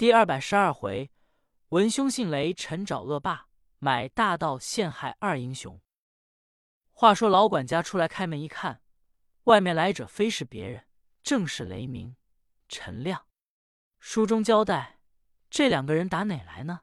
第二百十二回，文兄姓雷，陈找恶霸，买大盗陷害二英雄。话说老管家出来开门一看，外面来者非是别人，正是雷鸣、陈亮。书中交代，这两个人打哪来呢？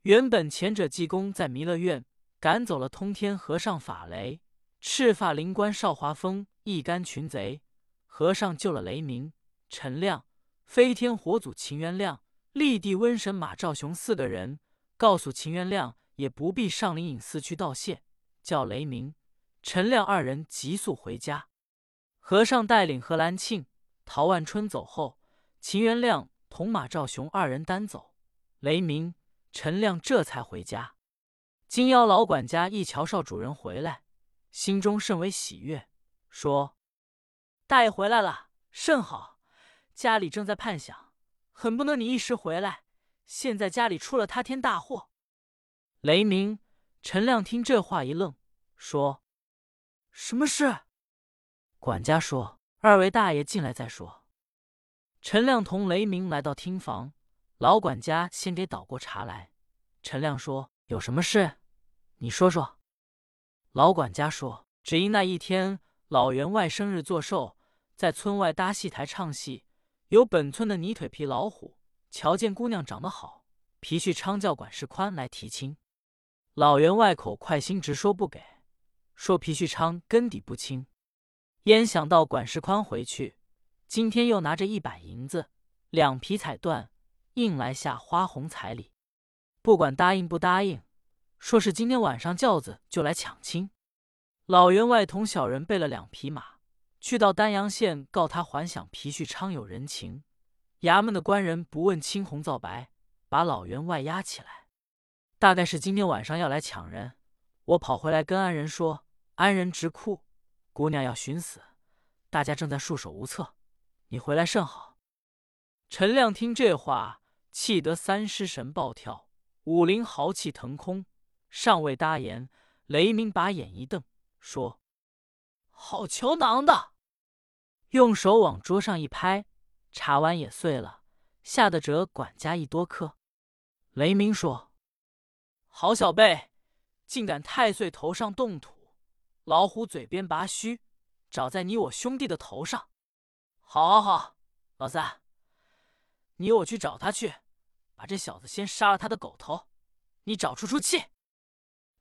原本前者济公在弥勒院赶走了通天和尚法雷，赤发灵官少华峰一干群贼，和尚救了雷鸣、陈亮、飞天火祖秦元亮。立地瘟神马兆雄四个人告诉秦元亮，也不必上灵隐寺去道谢，叫雷鸣、陈亮二人急速回家。和尚带领何兰庆、陶万春走后，秦元亮同马兆雄二人单走，雷鸣、陈亮这才回家。金妖老管家一瞧少主人回来，心中甚为喜悦，说：“大爷回来了，甚好！家里正在盼想。”很不能你一时回来，现在家里出了塌天大祸。雷鸣、陈亮听这话一愣，说：“什么事？”管家说：“二位大爷进来再说。”陈亮同雷鸣来到厅房，老管家先给倒过茶来。陈亮说：“有什么事？你说说。”老管家说：“只因那一天老员外生日作寿，在村外搭戏台唱戏。”有本村的泥腿皮老虎，瞧见姑娘长得好，皮旭昌叫管事宽来提亲。老员外口快心直说不给，说皮旭昌根底不清。焉想到管事宽回去，今天又拿着一百银子，两匹彩缎，硬来下花红彩礼。不管答应不答应，说是今天晚上轿子就来抢亲。老员外同小人备了两匹马。去到丹阳县告他还想皮旭昌有人情，衙门的官人不问青红皂白，把老员外押起来。大概是今天晚上要来抢人，我跑回来跟安仁说，安仁直哭，姑娘要寻死，大家正在束手无策。你回来甚好。陈亮听这话，气得三尸神暴跳，武林豪气腾空，尚未答言，雷鸣把眼一瞪，说：“好球囊的！”用手往桌上一拍，茶碗也碎了，吓得折管家一多磕。雷鸣说：“好小辈，竟敢太岁头上动土，老虎嘴边拔须，找在你我兄弟的头上。好，好，好，老三，你我去找他去，把这小子先杀了他的狗头，你找出出气。”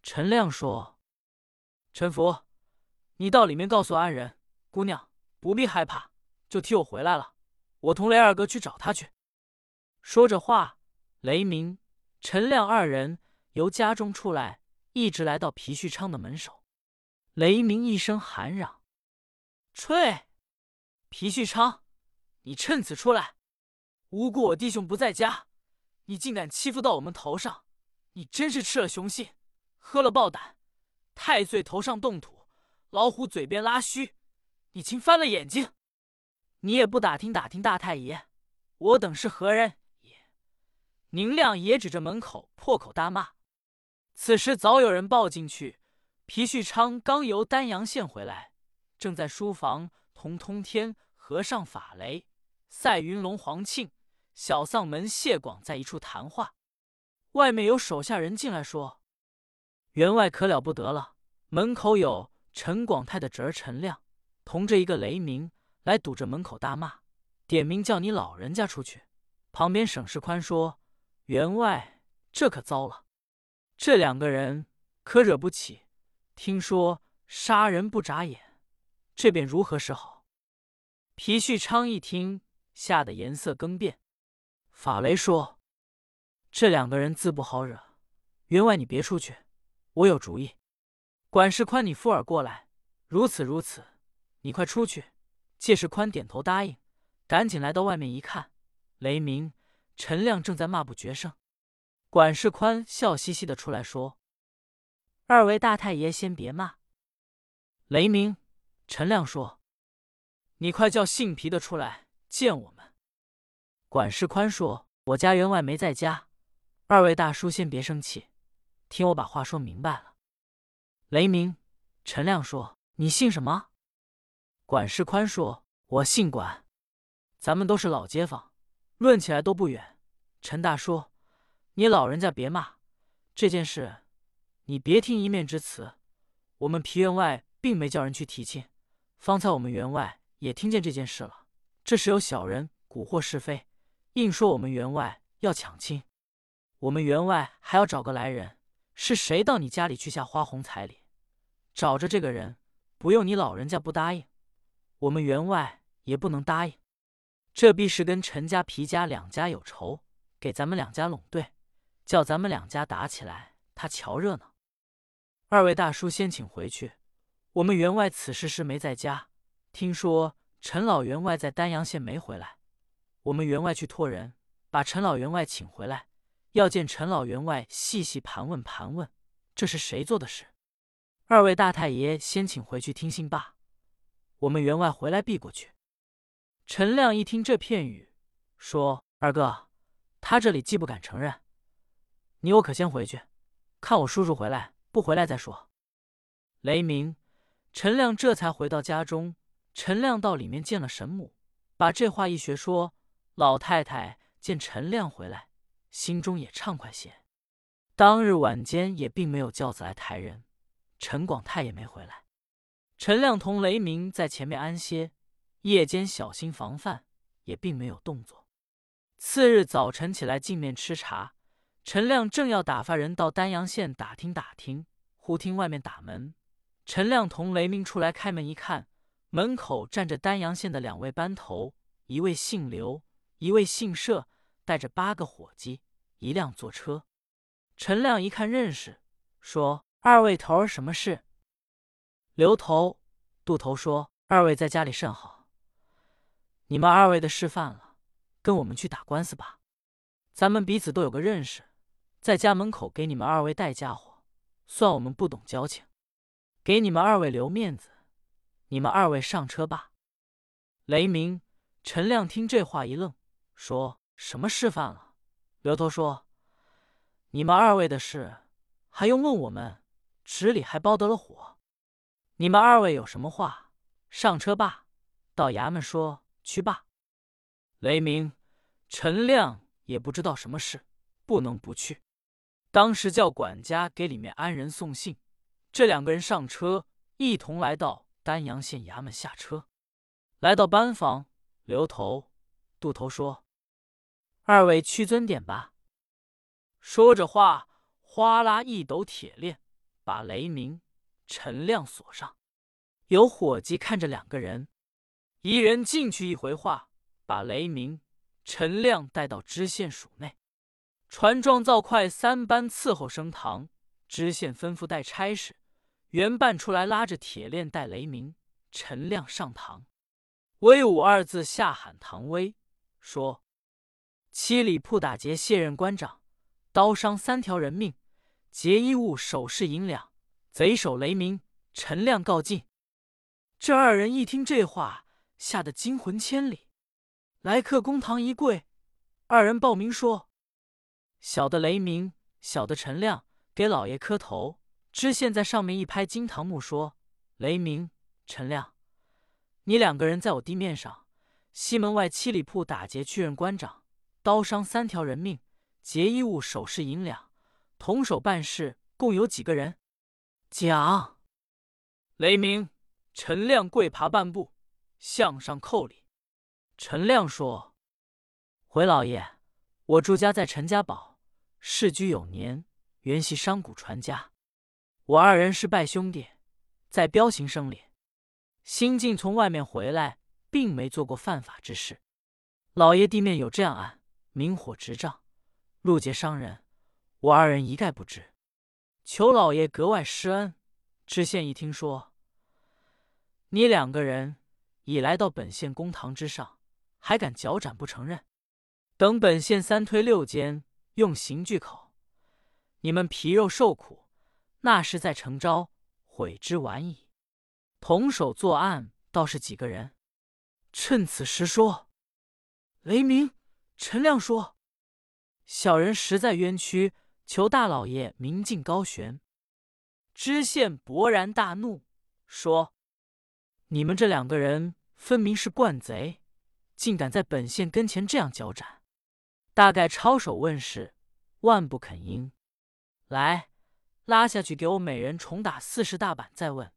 陈亮说：“陈福，你到里面告诉安仁姑娘。”不必害怕，就替我回来了。我同雷二哥去找他去。说着话，雷鸣、陈亮二人由家中出来，一直来到皮旭昌的门首。雷鸣一声喊嚷：“吹！皮旭昌，你趁此出来，无故我弟兄不在家，你竟敢欺负到我们头上！你真是吃了雄心，喝了豹胆。太岁头上动土，老虎嘴边拉须。”你竟翻了眼睛！你也不打听打听大太爷，我等是何人也？宁亮也指着门口破口大骂。此时早有人报进去，皮旭昌刚由丹阳县回来，正在书房同通天和尚法雷、赛云龙黄庆、小丧门谢广在一处谈话。外面有手下人进来说：“员外可了不得了，门口有陈广泰的侄儿陈亮。”同着一个雷鸣来堵着门口大骂，点名叫你老人家出去。旁边沈世宽说：“员外，这可糟了，这两个人可惹不起。听说杀人不眨眼，这便如何是好？”皮旭昌一听，吓得颜色更变。法雷说：“这两个人自不好惹，员外你别出去，我有主意。管事宽，你附耳过来，如此如此。”你快出去！借世宽点头答应，赶紧来到外面一看，雷鸣、陈亮正在骂不绝声。管事宽笑嘻嘻的出来说：“二位大太爷先别骂。”雷鸣、陈亮说：“你快叫姓皮的出来见我们。”管事宽说：“我家员外没在家，二位大叔先别生气，听我把话说明白了。”雷鸣、陈亮说：“你姓什么？”管事宽说：“我姓管，咱们都是老街坊，论起来都不远，陈大叔：“你老人家别骂，这件事你别听一面之词。我们皮员外并没叫人去提亲，方才我们员外也听见这件事了。这时有小人蛊惑是非，硬说我们员外要抢亲。我们员外还要找个来人，是谁到你家里去下花红彩礼？找着这个人，不用你老人家不答应，我们员外也不能答应。这必是跟陈家、皮家两家有仇。”给咱们两家拢对，叫咱们两家打起来，他瞧热闹。二位大叔先请回去，我们员外此时是没在家。听说陈老员外在丹阳县没回来，我们员外去托人把陈老员外请回来，要见陈老员外细细盘问盘问，这是谁做的事？二位大太爷先请回去听信罢。我们员外回来避过去。陈亮一听这片语，说：“二哥。”他这里既不敢承认，你我可先回去，看我叔叔回来不回来再说。雷鸣，陈亮这才回到家中。陈亮到里面见了神母，把这话一学说。老太太见陈亮回来，心中也畅快些。当日晚间也并没有轿子来抬人，陈广泰也没回来。陈亮同雷鸣在前面安歇，夜间小心防范，也并没有动作。次日早晨起来进面吃茶，陈亮正要打发人到丹阳县打听打听，忽听外面打门。陈亮同雷鸣出来开门一看，门口站着丹阳县的两位班头，一位姓刘，一位姓社，带着八个伙计，一辆坐车。陈亮一看认识，说：“二位头儿什么事？”刘头、杜头说：“二位在家里甚好，你们二位的事犯了。”跟我们去打官司吧，咱们彼此都有个认识，在家门口给你们二位带家伙，算我们不懂交情，给你们二位留面子，你们二位上车吧。雷鸣、陈亮听这话一愣，说什么事犯了？刘头说：“你们二位的事还用问我们？纸里还包得了火。你们二位有什么话，上车吧，到衙门说去吧。”雷鸣、陈亮也不知道什么事，不能不去。当时叫管家给里面安人送信，这两个人上车，一同来到丹阳县衙门下车。来到班房，刘头、杜头说：“二位屈尊点吧。”说着话，哗啦一抖铁链，把雷鸣、陈亮锁上。有伙计看着两个人，一人进去一回话。把雷鸣、陈亮带到知县署内，船状造快三班伺候升堂。知县吩咐带差事，原办出来拉着铁链带雷鸣、陈亮上堂。威武二字下喊唐威，说：七里铺打劫卸任官长，刀伤三条人命，劫衣物首饰银两，贼首雷鸣、陈亮告进。这二人一听这话，吓得惊魂千里。来客公堂一跪，二人报名说：“小的雷鸣，小的陈亮，给老爷磕头。”知县在上面一拍金堂木，说：“雷鸣、陈亮，你两个人在我地面上，西门外七里铺打劫去任官长，刀伤三条人命，劫衣物首饰银两，同手办事，共有几个人？”讲。雷鸣、陈亮跪爬半步，向上叩礼。陈亮说：“回老爷，我住家在陈家堡，世居有年，原系商贾传家。我二人是拜兄弟，在彪行生里，新近从外面回来，并没做过犯法之事。老爷地面有这样案，明火执仗，路劫伤人，我二人一概不知，求老爷格外施恩。”知县一听说，你两个人已来到本县公堂之上。还敢脚斩不承认？等本县三推六监，用刑具口，你们皮肉受苦，那是在成招，悔之晚矣。同手作案倒是几个人？趁此时说。雷鸣、陈亮说：“小人实在冤屈，求大老爷明镜高悬。”知县勃然大怒，说：“你们这两个人分明是惯贼！”竟敢在本县跟前这样交战，大概抄手问世，万不肯应。来，拉下去，给我每人重打四十大板，再问。